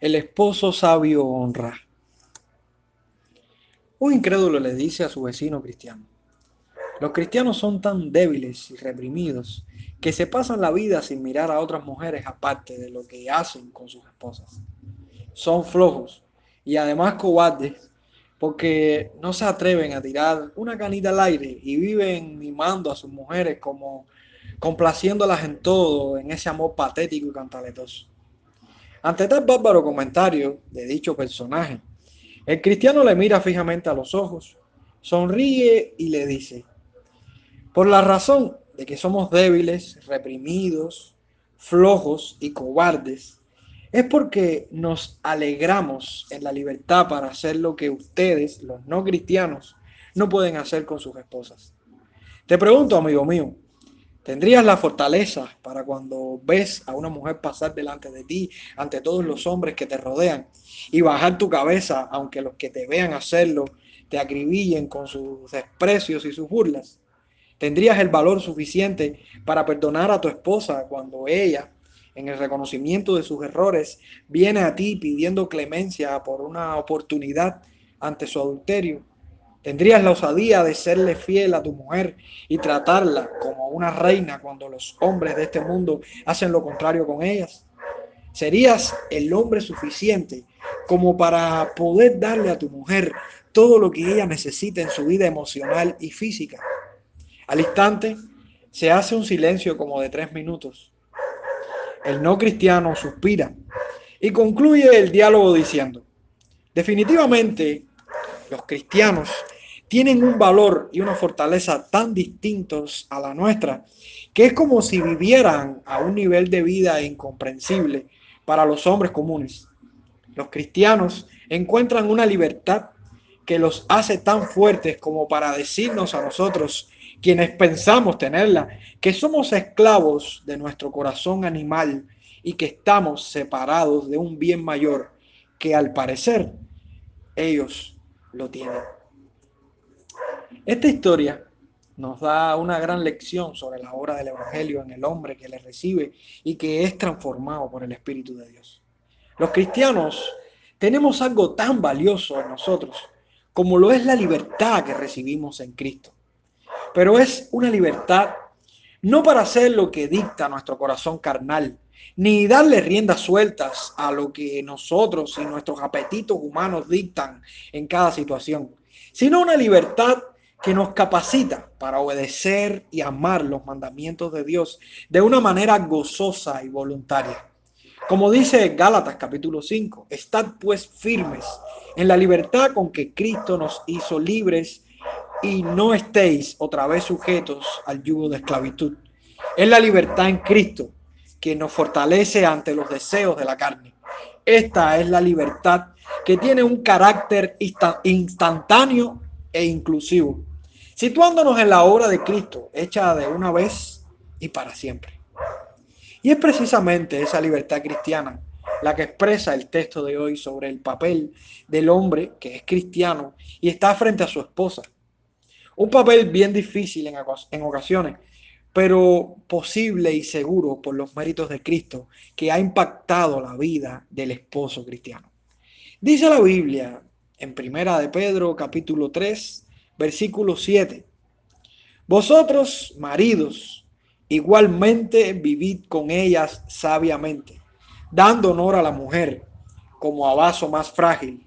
El esposo sabio honra. Un incrédulo le dice a su vecino cristiano, los cristianos son tan débiles y reprimidos que se pasan la vida sin mirar a otras mujeres aparte de lo que hacen con sus esposas. Son flojos y además cobardes porque no se atreven a tirar una canita al aire y viven mimando a sus mujeres como complaciéndolas en todo, en ese amor patético y cantaletoso. Ante tal bárbaro comentario de dicho personaje, el cristiano le mira fijamente a los ojos, sonríe y le dice, por la razón de que somos débiles, reprimidos, flojos y cobardes, es porque nos alegramos en la libertad para hacer lo que ustedes, los no cristianos, no pueden hacer con sus esposas. Te pregunto, amigo mío, ¿tendrías la fortaleza para cuando ves a una mujer pasar delante de ti, ante todos los hombres que te rodean, y bajar tu cabeza, aunque los que te vean hacerlo te acribillen con sus desprecios y sus burlas? ¿Tendrías el valor suficiente para perdonar a tu esposa cuando ella en el reconocimiento de sus errores, viene a ti pidiendo clemencia por una oportunidad ante su adulterio. ¿Tendrías la osadía de serle fiel a tu mujer y tratarla como una reina cuando los hombres de este mundo hacen lo contrario con ellas? ¿Serías el hombre suficiente como para poder darle a tu mujer todo lo que ella necesita en su vida emocional y física? Al instante se hace un silencio como de tres minutos el no cristiano suspira y concluye el diálogo diciendo, definitivamente los cristianos tienen un valor y una fortaleza tan distintos a la nuestra que es como si vivieran a un nivel de vida incomprensible para los hombres comunes. Los cristianos encuentran una libertad que los hace tan fuertes como para decirnos a nosotros quienes pensamos tenerla, que somos esclavos de nuestro corazón animal y que estamos separados de un bien mayor que al parecer ellos lo tienen. Esta historia nos da una gran lección sobre la obra del Evangelio en el hombre que le recibe y que es transformado por el Espíritu de Dios. Los cristianos tenemos algo tan valioso en nosotros como lo es la libertad que recibimos en Cristo pero es una libertad no para hacer lo que dicta nuestro corazón carnal, ni darle riendas sueltas a lo que nosotros y nuestros apetitos humanos dictan en cada situación, sino una libertad que nos capacita para obedecer y amar los mandamientos de Dios de una manera gozosa y voluntaria. Como dice Gálatas capítulo 5, estad pues firmes en la libertad con que Cristo nos hizo libres y no estéis otra vez sujetos al yugo de esclavitud. Es la libertad en Cristo que nos fortalece ante los deseos de la carne. Esta es la libertad que tiene un carácter instantáneo e inclusivo, situándonos en la obra de Cristo, hecha de una vez y para siempre. Y es precisamente esa libertad cristiana la que expresa el texto de hoy sobre el papel del hombre que es cristiano y está frente a su esposa un papel bien difícil en, ocasiones, pero posible y seguro por los méritos de Cristo, que ha impactado la vida del esposo cristiano. Dice la Biblia en Primera de Pedro capítulo 3, versículo 7. Vosotros, maridos, igualmente vivid con ellas sabiamente, dando honor a la mujer como a vaso más frágil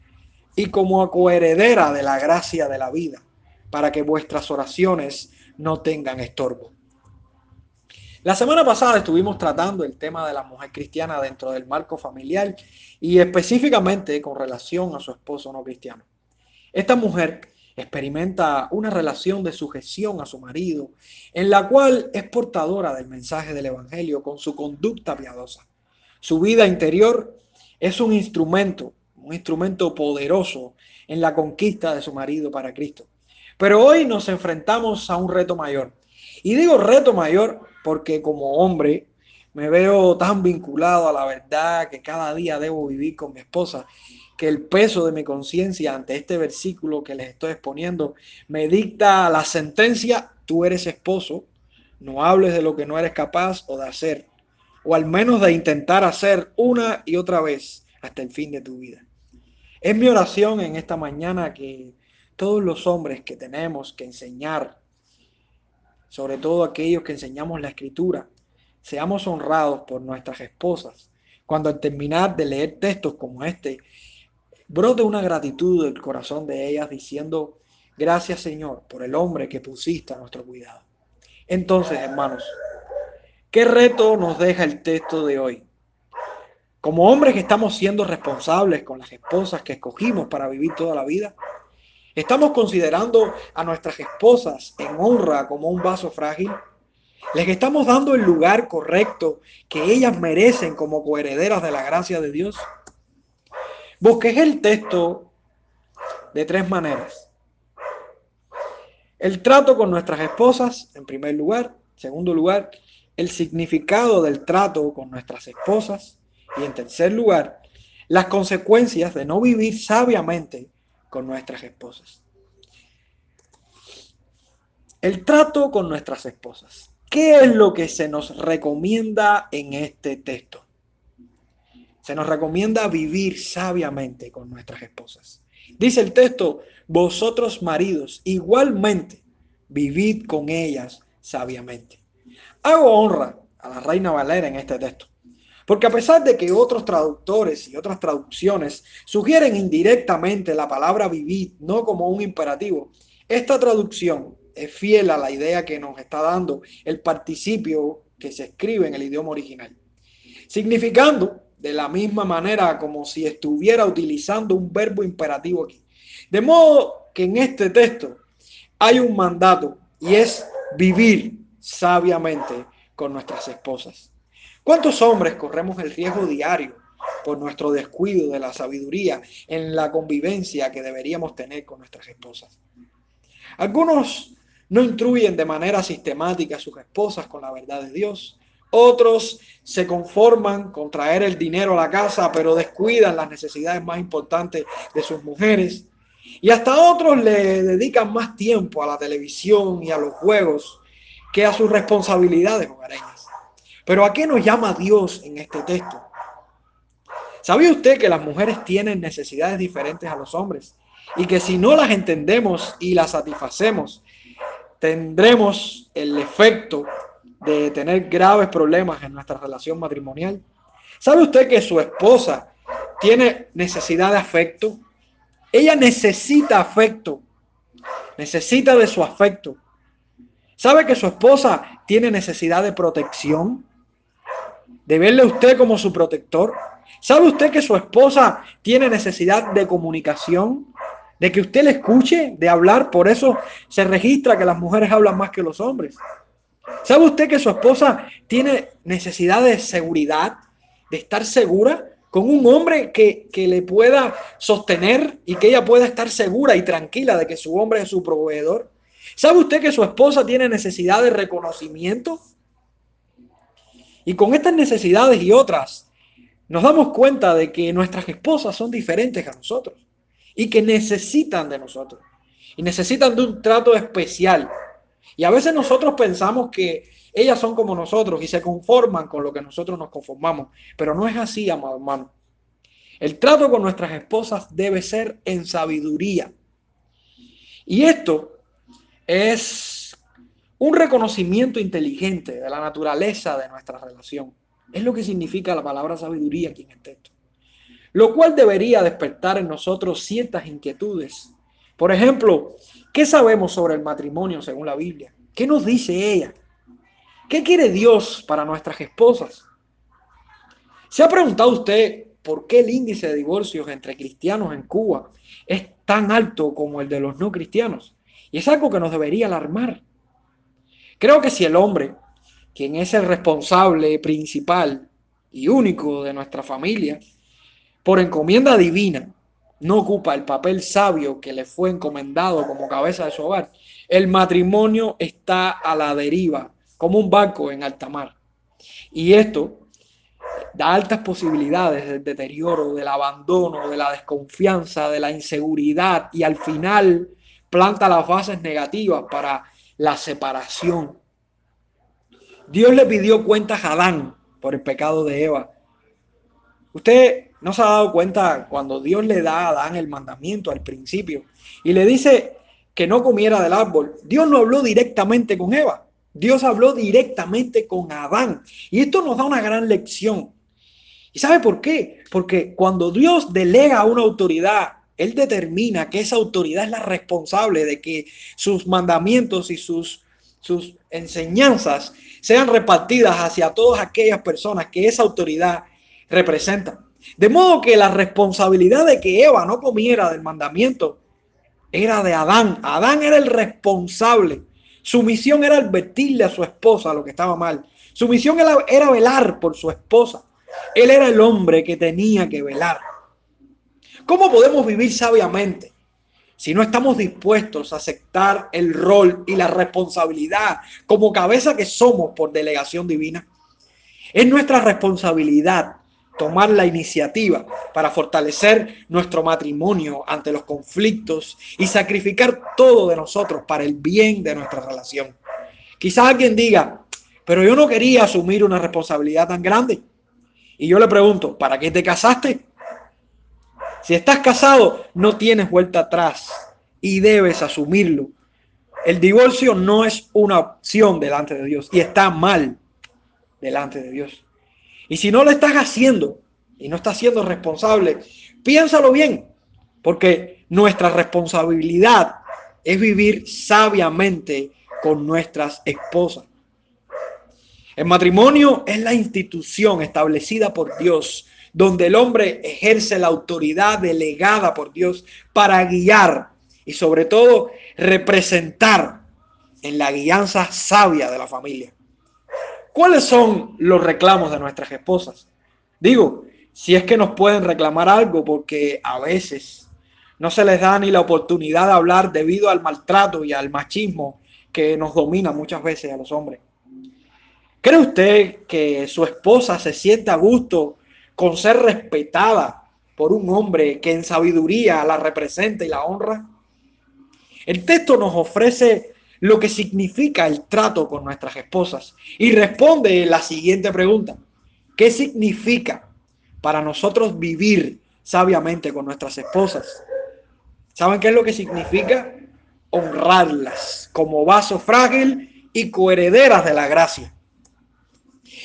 y como a coheredera de la gracia de la vida para que vuestras oraciones no tengan estorbo. La semana pasada estuvimos tratando el tema de la mujer cristiana dentro del marco familiar y específicamente con relación a su esposo no cristiano. Esta mujer experimenta una relación de sujeción a su marido, en la cual es portadora del mensaje del Evangelio con su conducta piadosa. Su vida interior es un instrumento, un instrumento poderoso en la conquista de su marido para Cristo. Pero hoy nos enfrentamos a un reto mayor. Y digo reto mayor porque como hombre me veo tan vinculado a la verdad que cada día debo vivir con mi esposa, que el peso de mi conciencia ante este versículo que les estoy exponiendo me dicta la sentencia, tú eres esposo, no hables de lo que no eres capaz o de hacer, o al menos de intentar hacer una y otra vez hasta el fin de tu vida. Es mi oración en esta mañana que todos los hombres que tenemos que enseñar, sobre todo aquellos que enseñamos la escritura, seamos honrados por nuestras esposas. Cuando al terminar de leer textos como este, brote una gratitud del corazón de ellas diciendo, gracias Señor por el hombre que pusiste a nuestro cuidado. Entonces, hermanos, ¿qué reto nos deja el texto de hoy? Como hombres que estamos siendo responsables con las esposas que escogimos para vivir toda la vida, estamos considerando a nuestras esposas en honra como un vaso frágil. Les estamos dando el lugar correcto que ellas merecen como coherederas de la gracia de Dios. Busqué el texto de tres maneras. El trato con nuestras esposas, en primer lugar. Segundo lugar, el significado del trato con nuestras esposas. Y en tercer lugar, las consecuencias de no vivir sabiamente con nuestras esposas. El trato con nuestras esposas. ¿Qué es lo que se nos recomienda en este texto? Se nos recomienda vivir sabiamente con nuestras esposas. Dice el texto, vosotros maridos, igualmente vivid con ellas sabiamente. Hago honra a la reina Valera en este texto, porque a pesar de que otros traductores y otras traducciones sugieren indirectamente la palabra vivid no como un imperativo, esta traducción es fiel a la idea que nos está dando el participio que se escribe en el idioma original, significando de la misma manera como si estuviera utilizando un verbo imperativo aquí. De modo que en este texto hay un mandato y es vivir sabiamente con nuestras esposas. ¿Cuántos hombres corremos el riesgo diario por nuestro descuido de la sabiduría en la convivencia que deberíamos tener con nuestras esposas? Algunos no instruyen de manera sistemática a sus esposas con la verdad de Dios. Otros se conforman con traer el dinero a la casa, pero descuidan las necesidades más importantes de sus mujeres. Y hasta otros le dedican más tiempo a la televisión y a los juegos que a sus responsabilidades hogareñas. Pero ¿a qué nos llama Dios en este texto? ¿Sabía usted que las mujeres tienen necesidades diferentes a los hombres? Y que si no las entendemos y las satisfacemos, tendremos el efecto de tener graves problemas en nuestra relación matrimonial. ¿Sabe usted que su esposa tiene necesidad de afecto? Ella necesita afecto, necesita de su afecto. ¿Sabe que su esposa tiene necesidad de protección? De verle a usted como su protector. ¿Sabe usted que su esposa tiene necesidad de comunicación? De que usted le escuche, de hablar. Por eso se registra que las mujeres hablan más que los hombres. ¿Sabe usted que su esposa tiene necesidad de seguridad, de estar segura? con un hombre que, le pueda sostener y que ella pueda estar segura y tranquila de que su hombre es su proveedor. ¿Sabe usted que su esposa tiene necesidad de reconocimiento? Y con estas necesidades y otras, nos damos cuenta de que nuestras esposas son diferentes a nosotros y que necesitan de nosotros y necesitan de un trato especial. Y a veces nosotros pensamos que ellas son como nosotros y se conforman con lo que nosotros nos conformamos. Pero no es así, amado hermano. El trato con nuestras esposas debe ser en sabiduría. Y esto es un reconocimiento inteligente de la naturaleza de nuestra relación. Es lo que significa la palabra sabiduría aquí en el texto. Lo cual debería despertar en nosotros ciertas inquietudes. Por ejemplo, ¿qué sabemos sobre el matrimonio según la Biblia? ¿Qué nos dice ella? ¿Qué quiere Dios para nuestras esposas? ¿Se ha preguntado usted por qué el índice de divorcios entre cristianos en Cuba es tan alto como el de los no cristianos? Y es algo que nos debería alarmar. Creo que si el hombre, quien es el responsable principal y único de nuestra familia, por encomienda divina, no ocupa el papel sabio que le fue encomendado como cabeza de su hogar, el matrimonio está a la deriva como un barco en alta mar. Y esto da altas posibilidades del deterioro, del abandono, de la desconfianza, de la inseguridad y al final planta las bases negativas para la separación. Dios le pidió cuentas a Adán por el pecado de Eva. Usted no se ha dado cuenta cuando Dios le da a Adán el mandamiento al principio y le dice que no comiera del árbol. Dios no habló directamente con Eva, Dios habló directamente con Adán. Y esto nos da una gran lección. ¿Y sabe por qué? Porque cuando Dios delega una autoridad, Él determina que esa autoridad es la responsable de que sus mandamientos y sus, enseñanzas sean repartidas hacia todas aquellas personas que esa autoridad representa. De modo que la responsabilidad de que Eva no comiera del mandamiento era de Adán. Adán era el responsable. Su misión era advertirle a su esposa lo que estaba mal. Su misión era velar por su esposa. Él era el hombre que tenía que velar. ¿Cómo podemos vivir sabiamente si no estamos dispuestos a aceptar el rol y la responsabilidad como cabeza que somos por delegación divina? Es nuestra responsabilidad tomar la iniciativa para fortalecer nuestro matrimonio ante los conflictos y sacrificar todo de nosotros para el bien de nuestra relación. Quizás alguien diga, pero yo no quería asumir una responsabilidad tan grande. Y yo le pregunto, ¿para qué te casaste? Si estás casado, no tienes vuelta atrás y debes asumirlo. El divorcio no es una opción delante de Dios y está mal delante de Dios. Y si no lo estás haciendo y no estás siendo responsable, piénsalo bien, porque nuestra responsabilidad es vivir sabiamente con nuestras esposas. El matrimonio es la institución establecida por Dios, donde el hombre ejerce la autoridad delegada por Dios para guiar y sobre todo representar en la guianza sabia de la familia. ¿Cuáles son los reclamos de nuestras esposas? Digo, si es que nos pueden reclamar algo, porque a veces no se les da ni la oportunidad de hablar debido al maltrato y al machismo que nos domina muchas veces a los hombres. ¿Cree usted que su esposa se siente a gusto con ser respetada por un hombre que en sabiduría la representa y la honra? El texto nos ofrece lo que significa el trato con nuestras esposas. Y responde la siguiente pregunta. ¿Qué significa para nosotros vivir sabiamente con nuestras esposas? ¿Saben qué es lo que significa? Honrarlas como vaso frágil y coherederas de la gracia.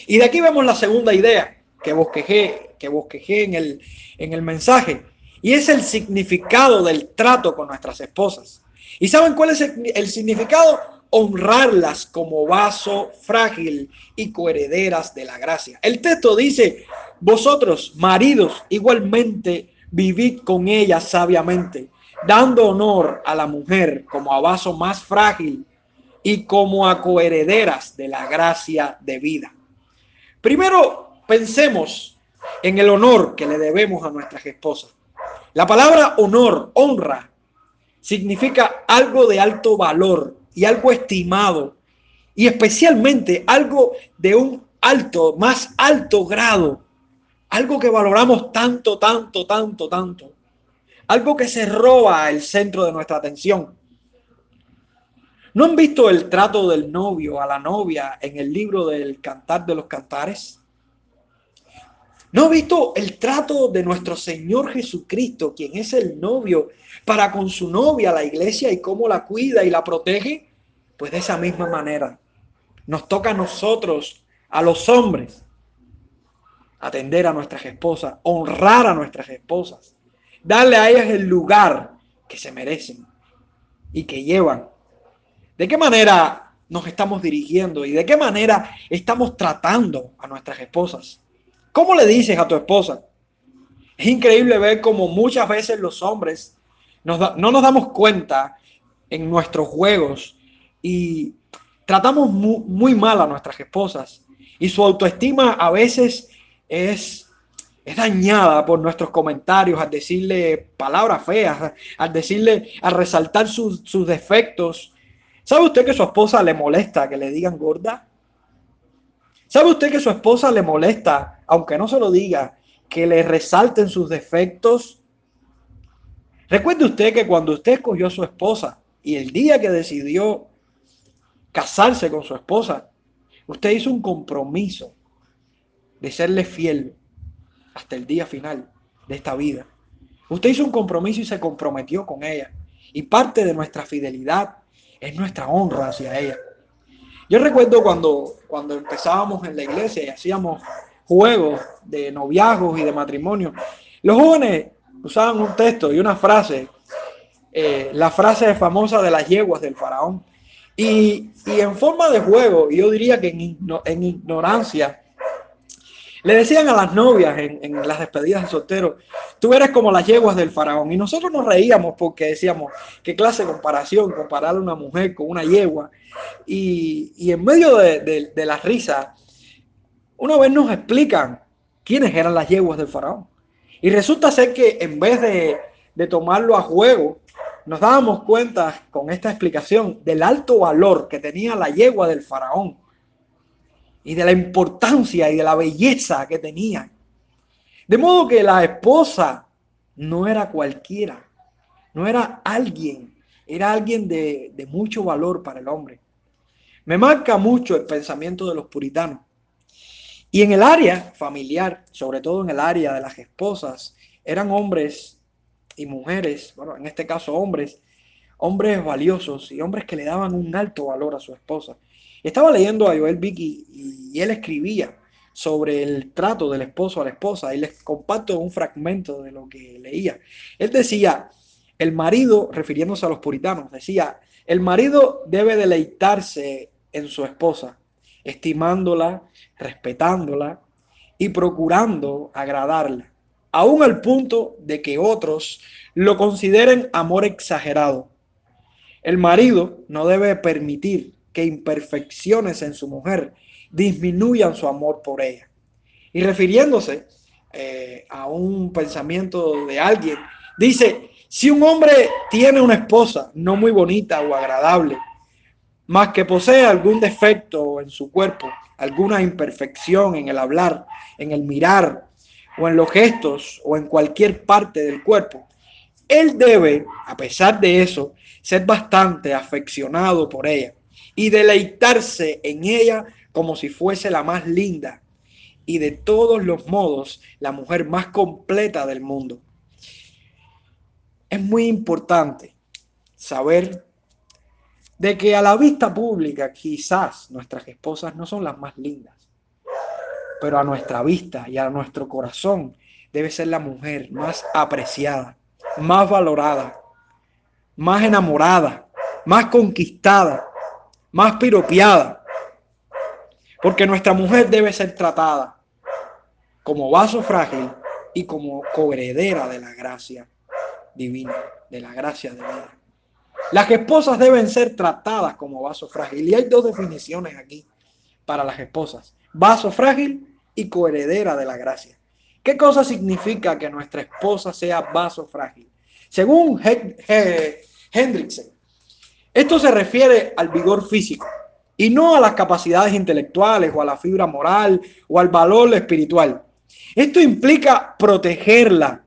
Y de aquí vemos la segunda idea que bosquejé, que bosquejé en el, en el mensaje. Y es el significado del trato con nuestras esposas. ¿Y saben cuál es el, significado? Honrarlas como vaso frágil y coherederas de la gracia. El texto dice, vosotros, maridos, igualmente vivid con ella sabiamente, dando honor a la mujer como a vaso más frágil y como a coherederas de la gracia de vida. Primero, pensemos en el honor que le debemos a nuestras esposas. La palabra honor, honra, significa algo de alto valor y algo estimado y especialmente algo de un alto, más alto grado, algo que valoramos tanto, tanto, tanto, tanto, algo que se roba el centro de nuestra atención. ¿No han visto el trato del novio a la novia en el libro del Cantar de los Cantares? ¿No visto el trato de nuestro Señor Jesucristo, quien es el novio para con su novia, la iglesia, y cómo la cuida y la protege, pues de esa misma manera nos toca a nosotros, a los hombres, atender a nuestras esposas, honrar a nuestras esposas, darle a ellas el lugar que se merecen y que llevan. ¿De qué manera nos estamos dirigiendo y de qué manera estamos tratando a nuestras esposas? ¿Cómo le dices a tu esposa? Es increíble ver cómo muchas veces los hombres no nos damos cuenta en nuestros juegos y tratamos muy, mal a nuestras esposas y su autoestima a veces es, es dañada por nuestros comentarios, al decirle palabras feas, al decirle, al resaltar sus, sus defectos. ¿Sabe usted que su esposa le molesta que le digan gorda? ¿Sabe usted que su esposa le molesta, aunque no se lo diga, que le resalten sus defectos Recuerde usted que cuando usted escogió a su esposa y el día que decidió casarse con su esposa, usted hizo un compromiso de serle fiel hasta el día final. de esta vida. Usted hizo un compromiso y se comprometió con ella. Y parte de nuestra fidelidad es nuestra honra hacia ella. Yo recuerdo cuando, cuando empezábamos en la iglesia y hacíamos juegos de noviazgos y de matrimonio, los jóvenes usaban un texto y una frase, eh, la frase famosa de las yeguas del faraón. Y, en forma de juego, yo diría que en, en ignorancia, le decían a las novias en, las despedidas de soltero, tú eres como las yeguas del faraón. Y nosotros nos reíamos porque decíamos, qué clase de comparación, comparar a una mujer con una yegua. Y, en medio de, la risa, una vez nos explican quiénes eran las yeguas del faraón. Y resulta ser que en vez de, de tomarlo a juego, nos dábamos cuenta con esta explicación del alto valor que tenía la yegua del faraón y de la importancia y de la belleza que tenía. De modo que la esposa no era cualquiera, no era alguien, era alguien de, de mucho valor para el hombre. Me marca mucho el pensamiento de los puritanos. Y en el área familiar, sobre todo en el área de las esposas, eran hombres y mujeres, bueno, en este caso hombres, hombres valiosos y hombres que le daban un alto valor a su esposa. Estaba leyendo a Joel Vicky y él escribía sobre el trato del esposo a la esposa y les comparto un fragmento de lo que leía. Él decía, el marido, refiriéndose a los puritanos, decía, el marido debe deleitarse en su esposa, estimándola, respetándola y procurando agradarla, aún al punto de que otros lo consideren amor exagerado. El marido no debe permitir que imperfecciones en su mujer disminuyan su amor por ella. Y refiriéndose eh, a un pensamiento de alguien, dice, si un hombre tiene una esposa no muy bonita o agradable, más que posee algún defecto en su cuerpo, alguna imperfección en el hablar, en el mirar, o en los gestos, o en cualquier parte del cuerpo, él debe, a pesar de eso, ser bastante afeccionado por ella y deleitarse en ella como si fuese la más linda. Y de todos los modos la mujer más completa del mundo. Es muy importante saber de que a la vista pública quizás nuestras esposas no son las más lindas, pero a nuestra vista y a nuestro corazón debe ser la mujer más apreciada, más valorada, más enamorada, más conquistada, más piropiada. Porque nuestra mujer debe ser tratada como vaso frágil y como coheredera de la gracia divina, de la gracia de vida. Las esposas deben ser tratadas como vaso frágil. Y hay dos definiciones aquí para las esposas. Vaso frágil y coheredera de la gracia. ¿Qué cosa significa que nuestra esposa sea vaso frágil? Según Hendrickson, esto se refiere al vigor físico y no a las capacidades intelectuales o a la fibra moral o al valor espiritual. Esto implica protegerla.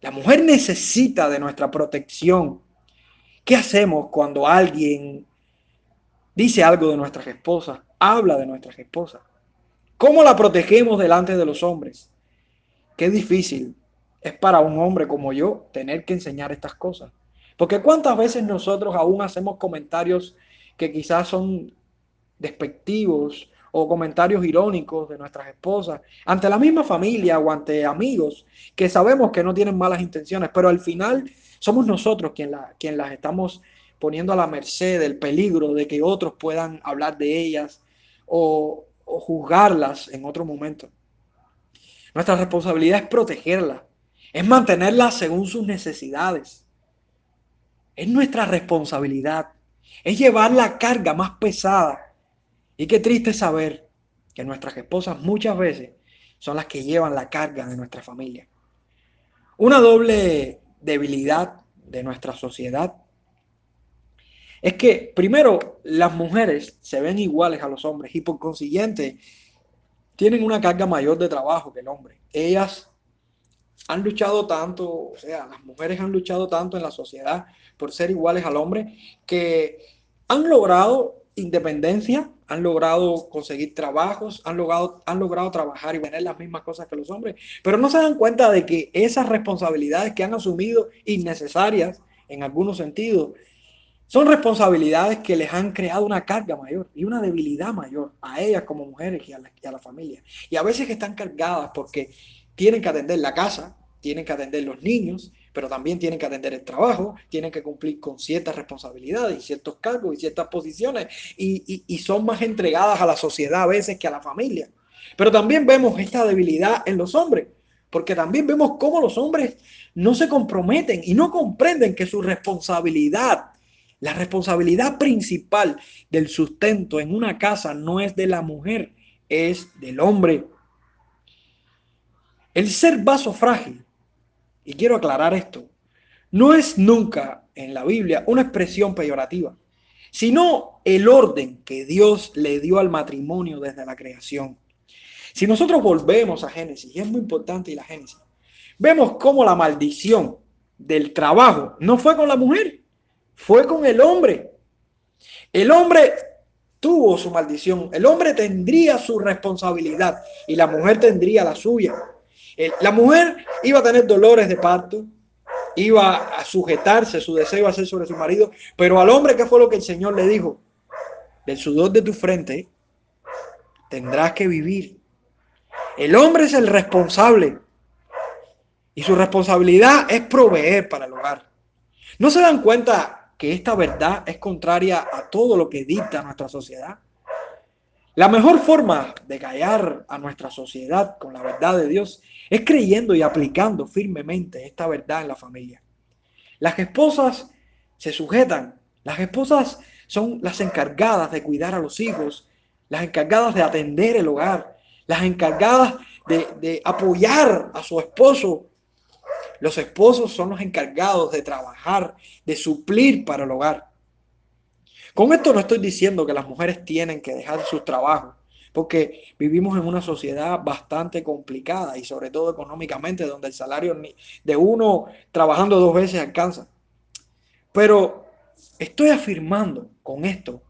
La mujer necesita de nuestra protección. ¿Qué hacemos cuando alguien dice algo de nuestras esposas, habla de nuestras esposas? ¿Cómo la protegemos delante de los hombres? Qué difícil es para un hombre como yo tener que enseñar estas cosas. Porque cuántas veces nosotros aún hacemos comentarios que quizás son despectivos o comentarios irónicos de nuestras esposas ante la misma familia o ante amigos que sabemos que no tienen malas intenciones, pero al final somos nosotros quien, la, quien las estamos poniendo a la merced del peligro de que otros puedan hablar de ellas o, o juzgarlas en otro momento. Nuestra responsabilidad es protegerlas, es mantenerlas según sus necesidades. Es nuestra responsabilidad. Es llevar la carga más pesada. Y qué triste saber que nuestras esposas muchas veces son las que llevan la carga de nuestra familia. Una doble debilidad de nuestra sociedad es que, primero, las mujeres se ven iguales a los hombres y por consiguiente tienen una carga mayor de trabajo que el hombre. Ellas han luchado tanto, o sea, las mujeres han luchado tanto en la sociedad por ser iguales al hombre, que han logrado independencia, han logrado conseguir trabajos, han logrado, han logrado trabajar y tener las mismas cosas que los hombres, pero no se dan cuenta de que esas responsabilidades que han asumido innecesarias en algunos sentidos, son responsabilidades que les han creado una carga mayor y una debilidad mayor a ellas como mujeres y a la, y a la familia. Y a veces están cargadas porque tienen que atender la casa, tienen que atender los niños, pero también tienen que atender el trabajo, tienen que cumplir con ciertas responsabilidades y ciertos cargos y ciertas posiciones y, son más entregadas a la sociedad a veces que a la familia. Pero también vemos esta debilidad en los hombres, porque también vemos cómo los hombres no se comprometen y no comprenden que su responsabilidad, la responsabilidad principal del sustento en una casa no es de la mujer, es del hombre. El ser vaso frágil y quiero aclarar esto, no es nunca en la Biblia una expresión peyorativa, sino el orden que Dios le dio al matrimonio desde la creación. Si nosotros volvemos a Génesis, y es muy importante la Génesis, vemos cómo la maldición del trabajo no fue con la mujer, fue con el hombre. El hombre tuvo su maldición, el hombre tendría su responsabilidad y la mujer tendría la suya. La mujer iba a tener dolores de parto, iba a sujetarse, su deseo iba a ser sobre su marido, pero al hombre, ¿qué fue lo que el Señor le dijo? Del sudor de tu frente tendrás que vivir. El hombre es el responsable y su responsabilidad es proveer para el hogar. ¿No se dan cuenta que esta verdad es contraria a todo lo que dicta nuestra sociedad? La mejor forma de callar a nuestra sociedad con la verdad de Dios es creyendo y aplicando firmemente esta verdad en la familia. Las esposas se sujetan, las esposas son las encargadas de cuidar a los hijos, las encargadas de atender el hogar, las encargadas de, apoyar a su esposo. Los esposos son los encargados de trabajar, de suplir para el hogar. Con esto no estoy diciendo que las mujeres tienen que dejar sus trabajos, porque vivimos en una sociedad bastante complicada y sobre todo económicamente, donde el salario de uno trabajando dos veces alcanza. Pero estoy afirmando con esto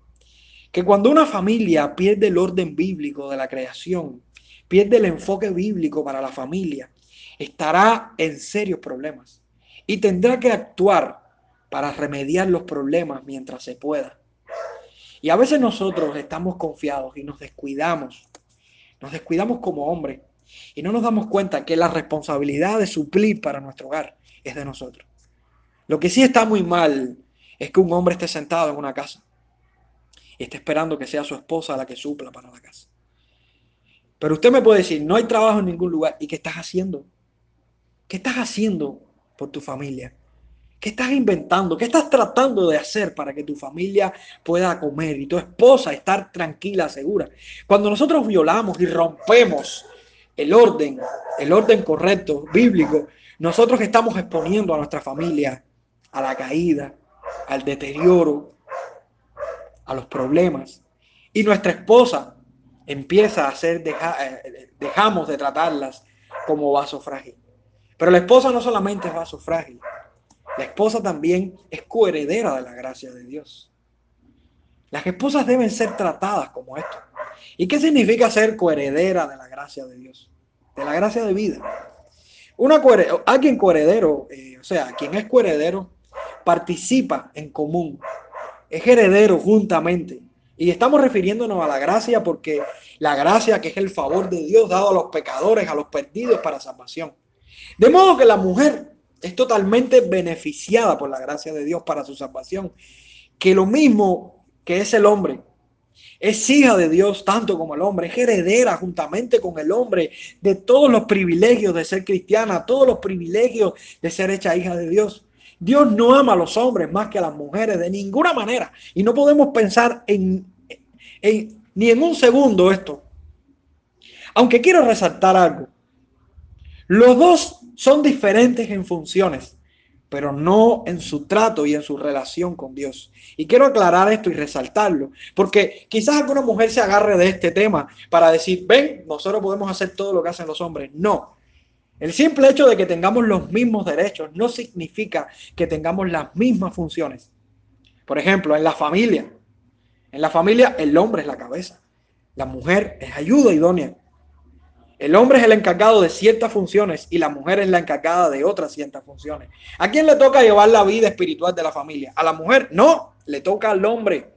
que cuando una familia pierde el orden bíblico de la creación, pierde el enfoque bíblico para la familia, estará en serios problemas y tendrá que actuar para remediar los problemas mientras se pueda. Y a veces nosotros estamos confiados y nos descuidamos. Nos descuidamos como hombres y no nos damos cuenta que la responsabilidad de suplir para nuestro hogar es de nosotros. Lo que sí está muy mal es que un hombre esté sentado en una casa y esté esperando que sea su esposa la que supla para la casa. Pero usted me puede decir, no hay trabajo en ningún lugar. ¿Y qué estás haciendo? ¿Qué estás haciendo por tu familia? ¿Qué estás inventando? ¿Qué estás tratando de hacer para que tu familia pueda comer y tu esposa estar tranquila, segura? Cuando nosotros violamos y rompemos el orden, el orden correcto, bíblico, nosotros estamos exponiendo a nuestra familia a la caída, al deterioro, a los problemas. Y nuestra esposa empieza a hacer, eh, dejamos de tratarlas como vaso frágil. Pero la esposa no solamente es vaso frágil, la esposa también es coheredera de la gracia de Dios. Las esposas deben ser tratadas como esto. ¿Y qué significa ser coheredera de la gracia de Dios? De la gracia de vida. Una alguien coheredero, eh, o sea, quien es coheredero, participa en común, es heredero juntamente. Y estamos refiriéndonos a la gracia porque la gracia que es el favor de Dios dado a los pecadores, a los perdidos para salvación. De modo que la mujer es totalmente beneficiada por la gracia de Dios para su salvación. Que lo mismo que es el hombre, es hija de Dios tanto como el hombre, es heredera juntamente con el hombre de todos los privilegios de ser cristiana, todos los privilegios de ser hecha hija de Dios. Dios no ama a los hombres más que a las mujeres de ninguna manera. Y no podemos pensar en, ni en un segundo esto. Aunque quiero resaltar algo. Los dos son diferentes en funciones, pero no en su trato y en su relación con Dios. Y quiero aclarar esto y resaltarlo, porque quizás alguna mujer se agarre de este tema para decir, ven, nosotros podemos hacer todo lo que hacen los hombres. No. El simple hecho de que tengamos los mismos derechos no significa que tengamos las mismas funciones. Por ejemplo, en la familia. En la familia el hombre es la cabeza, la mujer es ayuda idónea. El hombre es el encargado de ciertas funciones y la mujer es la encargada de otras ciertas funciones. ¿A quién le toca llevar la vida espiritual de la familia? ¿A la mujer? No, le toca al hombre.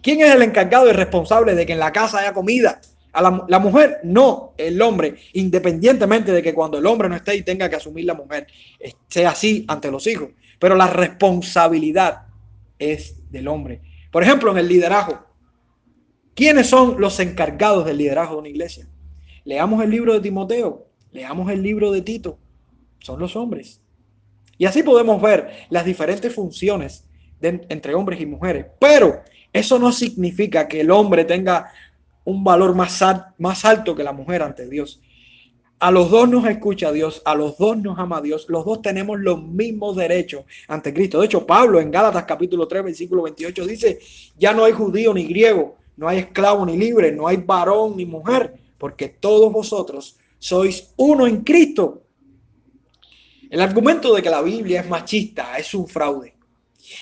¿Quién es el encargado y responsable de que en la casa haya comida? A la, mujer, no, el hombre, independientemente de que cuando el hombre no esté y tenga que asumir la mujer, sea así ante los hijos. Pero la responsabilidad es del hombre. Por ejemplo, en el liderazgo, ¿quiénes son los encargados del liderazgo de una iglesia? Leamos el libro de Timoteo, leamos el libro de Tito, son los hombres. Y así podemos ver las diferentes funciones entre hombres y mujeres. Pero eso no significa que el hombre tenga un valor más, más alto que la mujer ante Dios. A los dos nos escucha Dios, a los dos nos ama Dios, los dos tenemos los mismos derechos ante Cristo. De hecho, Pablo en Gálatas capítulo 3, versículo 28 dice, ya no hay judío ni griego, no hay esclavo ni libre, no hay varón ni mujer, porque todos vosotros sois uno en Cristo. El argumento de que la Biblia es machista es un fraude.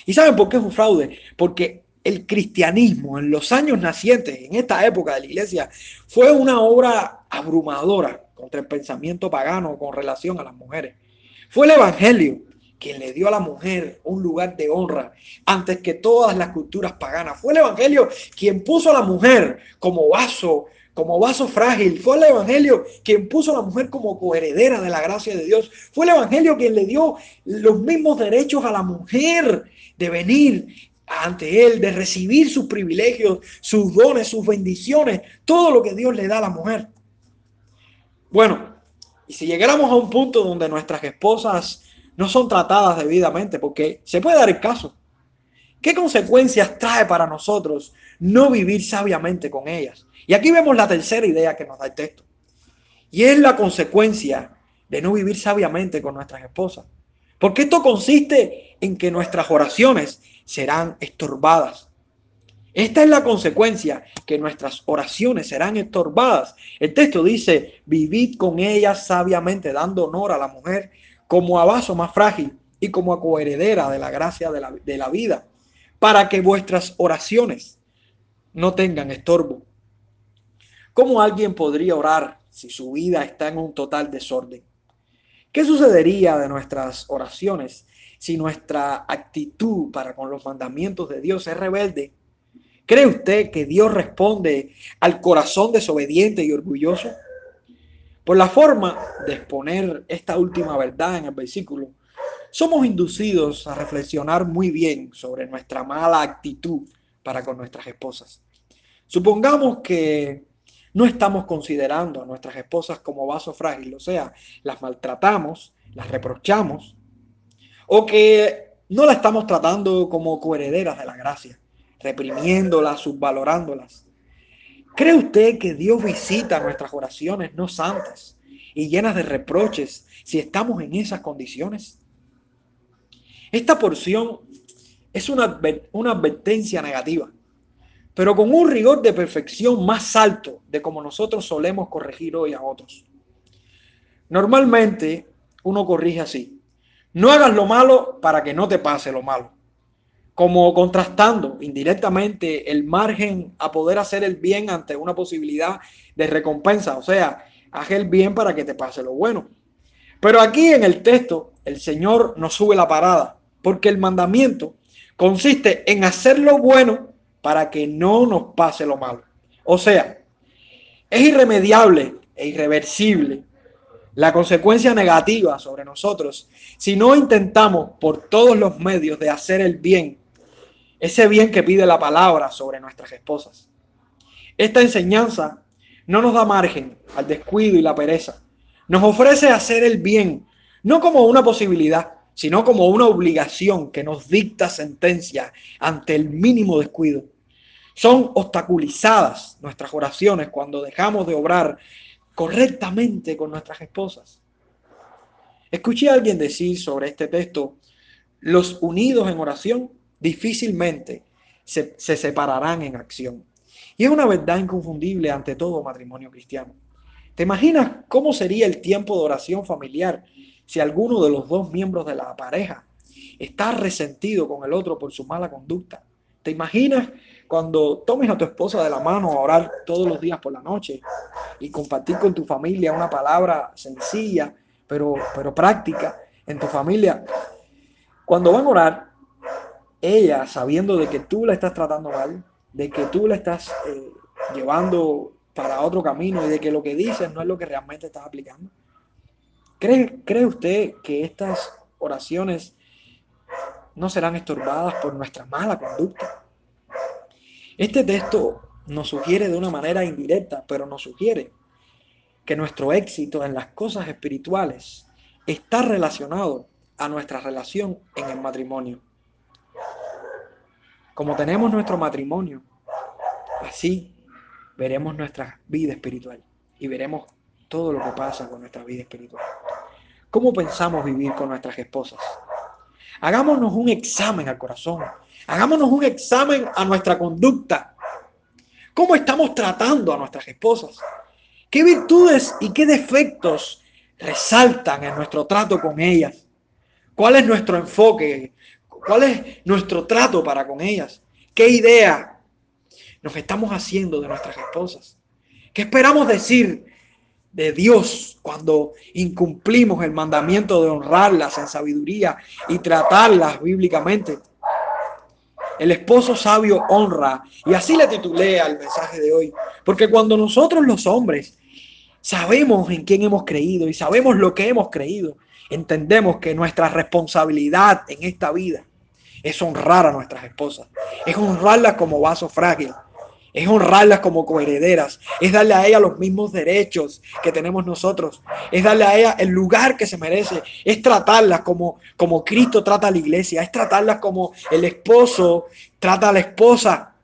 ¿Y saben por qué es un fraude? Porque el cristianismo en los años nacientes, en esta época de la iglesia, fue una obra abrumadora contra el pensamiento pagano con relación a las mujeres. Fue el Evangelio quien le dio a la mujer un lugar de honra antes que todas las culturas paganas. Fue el Evangelio quien puso a la mujer como vaso como vaso frágil. Fue el Evangelio quien puso a la mujer como coheredera de la gracia de Dios. Fue el Evangelio quien le dio los mismos derechos a la mujer de venir ante Él, de recibir sus privilegios, sus dones, sus bendiciones, todo lo que Dios le da a la mujer. Bueno, y si llegáramos a un punto donde nuestras esposas no son tratadas debidamente, porque se puede dar el caso, ¿qué consecuencias trae para nosotros no vivir sabiamente con ellas? Y aquí vemos la tercera idea que nos da el texto. Y es la consecuencia de no vivir sabiamente con nuestras esposas. Porque esto consiste en que nuestras oraciones serán estorbadas. Esta es la consecuencia, que nuestras oraciones serán estorbadas. El texto dice, vivid con ellas sabiamente, dando honor a la mujer como a vaso más frágil y como a coheredera de la gracia de la, de la vida, para que vuestras oraciones no tengan estorbo. ¿Cómo alguien podría orar si su vida está en un total desorden? ¿Qué sucedería de nuestras oraciones si nuestra actitud para con los mandamientos de Dios es rebelde? ¿Cree usted que Dios responde al corazón desobediente y orgulloso? Por la forma de exponer esta última verdad en el versículo, somos inducidos a reflexionar muy bien sobre nuestra mala actitud para con nuestras esposas. Supongamos que no estamos considerando a nuestras esposas como vaso frágil, o sea, las maltratamos, las reprochamos, o que no la estamos tratando como coherederas de la gracia, reprimiéndolas, subvalorándolas. ¿Cree usted que Dios visita nuestras oraciones no santas y llenas de reproches si estamos en esas condiciones? Esta porción es una, una advertencia negativa pero con un rigor de perfección más alto de como nosotros solemos corregir hoy a otros. Normalmente uno corrige así. No hagas lo malo para que no te pase lo malo. Como contrastando indirectamente el margen a poder hacer el bien ante una posibilidad de recompensa. O sea, haz el bien para que te pase lo bueno. Pero aquí en el texto el Señor nos sube la parada porque el mandamiento consiste en hacer lo bueno para que no nos pase lo malo. O sea, es irremediable e irreversible la consecuencia negativa sobre nosotros si no intentamos por todos los medios de hacer el bien, ese bien que pide la palabra sobre nuestras esposas. Esta enseñanza no nos da margen al descuido y la pereza. Nos ofrece hacer el bien, no como una posibilidad, sino como una obligación que nos dicta sentencia ante el mínimo descuido. Son obstaculizadas nuestras oraciones cuando dejamos de obrar correctamente con nuestras esposas. Escuché a alguien decir sobre este texto, los unidos en oración difícilmente se, se, separarán en acción. Y es una verdad inconfundible ante todo matrimonio cristiano. ¿Te imaginas cómo sería el tiempo de oración familiar si alguno de los dos miembros de la pareja está resentido con el otro por su mala conducta? ¿Te imaginas cuando tomes a tu esposa de la mano a orar todos los días por la noche y compartir con tu familia una palabra sencilla, pero, pero práctica en tu familia, cuando van a orar, ella sabiendo de que tú la estás tratando mal, de que tú la estás eh, llevando para otro camino y de que lo que dices no es lo que realmente estás aplicando. ¿Cree, ¿Cree usted que estas oraciones no serán estorbadas por nuestra mala conducta? Este texto nos sugiere de una manera indirecta, pero nos sugiere que nuestro éxito en las cosas espirituales está relacionado a nuestra relación en el matrimonio. Como tenemos nuestro matrimonio, así veremos nuestra vida espiritual y veremos todo lo que pasa con nuestra vida espiritual. ¿Cómo pensamos vivir con nuestras esposas? Hagámonos un examen al corazón. Hagámonos un examen a nuestra conducta. ¿Cómo estamos tratando a nuestras esposas? ¿Qué virtudes y qué defectos resaltan en nuestro trato con ellas? ¿Cuál es nuestro enfoque? ¿Cuál es nuestro trato para con ellas? ¿Qué idea nos estamos haciendo de nuestras esposas? ¿Qué esperamos decir de Dios cuando incumplimos el mandamiento de honrarlas en sabiduría y tratarlas bíblicamente. El esposo sabio honra, y así le titulé al mensaje de hoy, porque cuando nosotros los hombres sabemos en quién hemos creído y sabemos lo que hemos creído, entendemos que nuestra responsabilidad en esta vida es honrar a nuestras esposas, es honrarlas como vaso frágil, es honrarlas como coherederas, es darle a ella los mismos derechos que tenemos nosotros, es darle a ella el lugar que se merece, es tratarlas como, como Cristo trata a la iglesia, es tratarlas como el esposo trata a la esposa.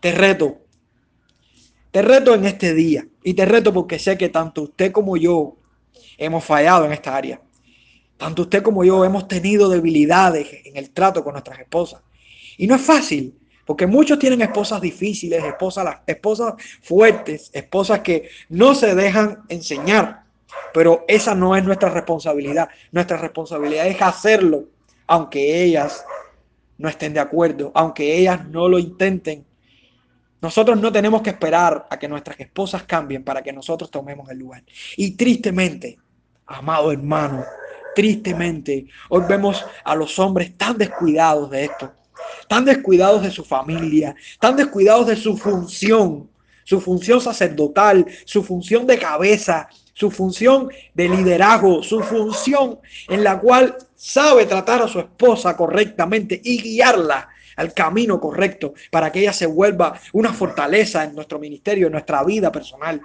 Te reto, te reto en este día. Y te reto porque sé que tanto usted como yo hemos fallado en esta área. Tanto usted como yo hemos tenido debilidades en el trato con nuestras esposas. Y no es fácil, porque muchos tienen esposas difíciles, esposas, esposas fuertes, esposas que no se dejan enseñar. Pero esa no es nuestra responsabilidad. Nuestra responsabilidad es hacerlo, aunque ellas no estén de acuerdo, aunque ellas no lo intenten. Nosotros no tenemos que esperar a que nuestras esposas cambien para que nosotros tomemos el lugar. Y tristemente, amado hermano, tristemente, hoy vemos a los hombres tan descuidados de esto tan descuidados de su familia, tan descuidados de su función, su función sacerdotal, su función de cabeza, su función de liderazgo, su función en la cual sabe tratar a su esposa correctamente y guiarla al camino correcto para que ella se vuelva una fortaleza en nuestro ministerio, en nuestra vida personal.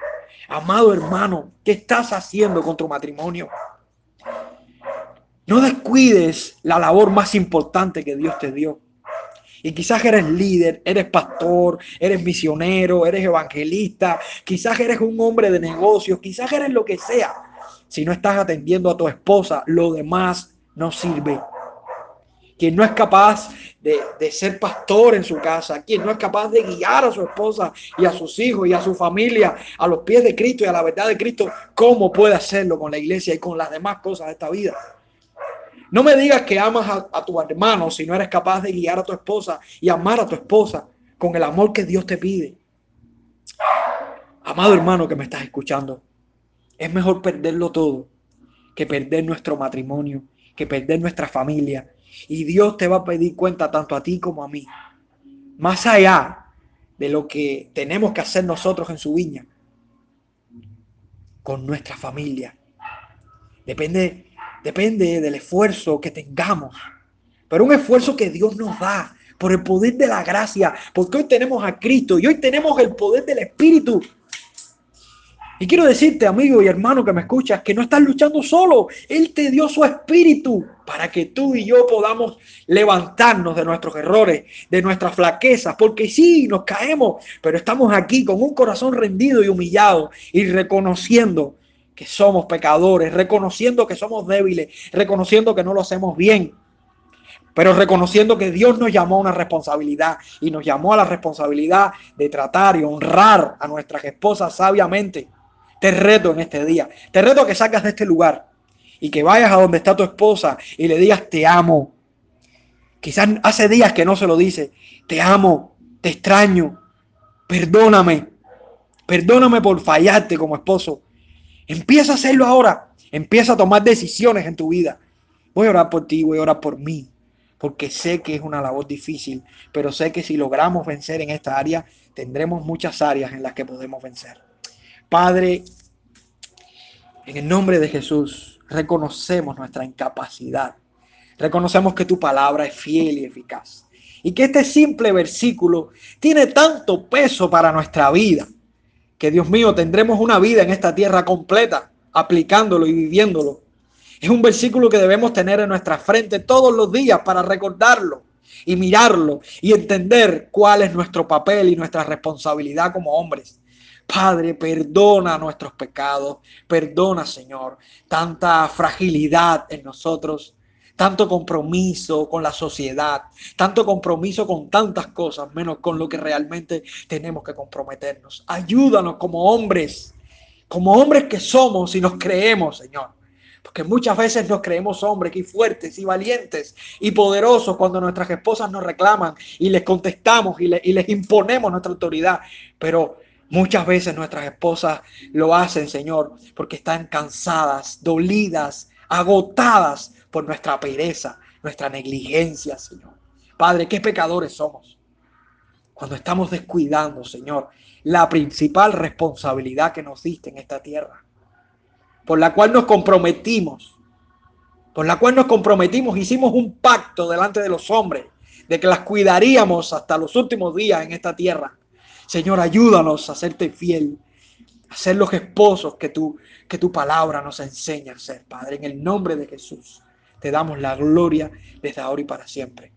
Amado hermano, ¿qué estás haciendo con tu matrimonio? No descuides la labor más importante que Dios te dio. Y quizás eres líder, eres pastor, eres misionero, eres evangelista, quizás eres un hombre de negocios, quizás eres lo que sea. Si no estás atendiendo a tu esposa, lo demás no sirve. Quien no es capaz de, de, ser pastor en su casa, quien no es capaz de guiar a su esposa y a sus hijos y a su familia a los pies de Cristo y a la verdad de Cristo, ¿cómo puede hacerlo con la iglesia y con las demás cosas de esta vida? No me digas que amas a, tu hermano si no eres capaz de guiar a tu esposa y amar a tu esposa con el amor que Dios te pide. Amado hermano que me estás escuchando, es mejor perderlo todo que perder nuestro matrimonio, que perder nuestra familia. Y Dios te va a pedir cuenta tanto a ti como a mí. Más allá de lo que tenemos que hacer nosotros en su viña, con nuestra familia. Depende depende del esfuerzo que tengamos, pero un esfuerzo que Dios nos da por el poder de la gracia, porque hoy tenemos a Cristo y hoy tenemos el poder del Espíritu. Y quiero decirte, amigo y hermano que me escuchas, que no estás luchando solo. Él te dio su espíritu para que tú y yo podamos levantarnos de nuestros errores, de nuestras flaquezas, porque sí, nos caemos, pero estamos aquí con un corazón rendido y humillado y reconociendo que somos pecadores, reconociendo que somos débiles, reconociendo que no lo hacemos bien, pero reconociendo que Dios nos llamó a una responsabilidad y nos llamó a la responsabilidad de tratar y honrar a nuestras esposas sabiamente. Te reto en este día, te reto que salgas de este lugar y que vayas a donde está tu esposa y le digas te amo. Quizás hace días que no se lo dice, te amo, te extraño, perdóname, perdóname por fallarte como esposo. Empieza a hacerlo ahora, empieza a tomar decisiones en tu vida. Voy a orar por ti, voy a orar por mí, porque sé que es una labor difícil, pero sé que si logramos vencer en esta área, tendremos muchas áreas en las que podemos vencer. Padre, en el nombre de Jesús, reconocemos nuestra incapacidad. Reconocemos que tu palabra es fiel y eficaz. Y que este simple versículo tiene tanto peso para nuestra vida. Que Dios mío, tendremos una vida en esta tierra completa aplicándolo y viviéndolo. Es un versículo que debemos tener en nuestra frente todos los días para recordarlo y mirarlo y entender cuál es nuestro papel y nuestra responsabilidad como hombres. Padre, perdona nuestros pecados, perdona, Señor, tanta fragilidad en nosotros, tanto compromiso con la sociedad, tanto compromiso con tantas cosas, menos con lo que realmente tenemos que comprometernos. Ayúdanos como hombres, como hombres que somos y nos creemos, Señor. Porque muchas veces nos creemos hombres y fuertes y valientes y poderosos cuando nuestras esposas nos reclaman y les contestamos y, y les imponemos nuestra autoridad. Pero Muchas veces nuestras esposas lo hacen, Señor, porque están cansadas, dolidas, agotadas por nuestra pereza, nuestra negligencia, Señor. Padre, qué pecadores somos. Cuando estamos descuidando, Señor, la principal responsabilidad que nos diste en esta tierra, por la cual nos comprometimos, por la cual nos comprometimos, hicimos un pacto delante de los hombres de que las cuidaríamos hasta los últimos días en esta tierra. Señor, ayúdanos a serte fiel, a ser los esposos que tú, que tu palabra nos enseña a ser, Padre. En el nombre de Jesús, te damos la gloria desde ahora y para siempre.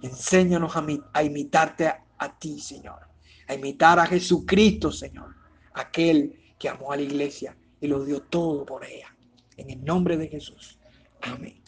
Enséñanos a, a imitarte a, a ti, Señor, a imitar a Jesucristo, Señor, aquel que amó a la iglesia y lo dio todo por ella. En el nombre de Jesús. Amén.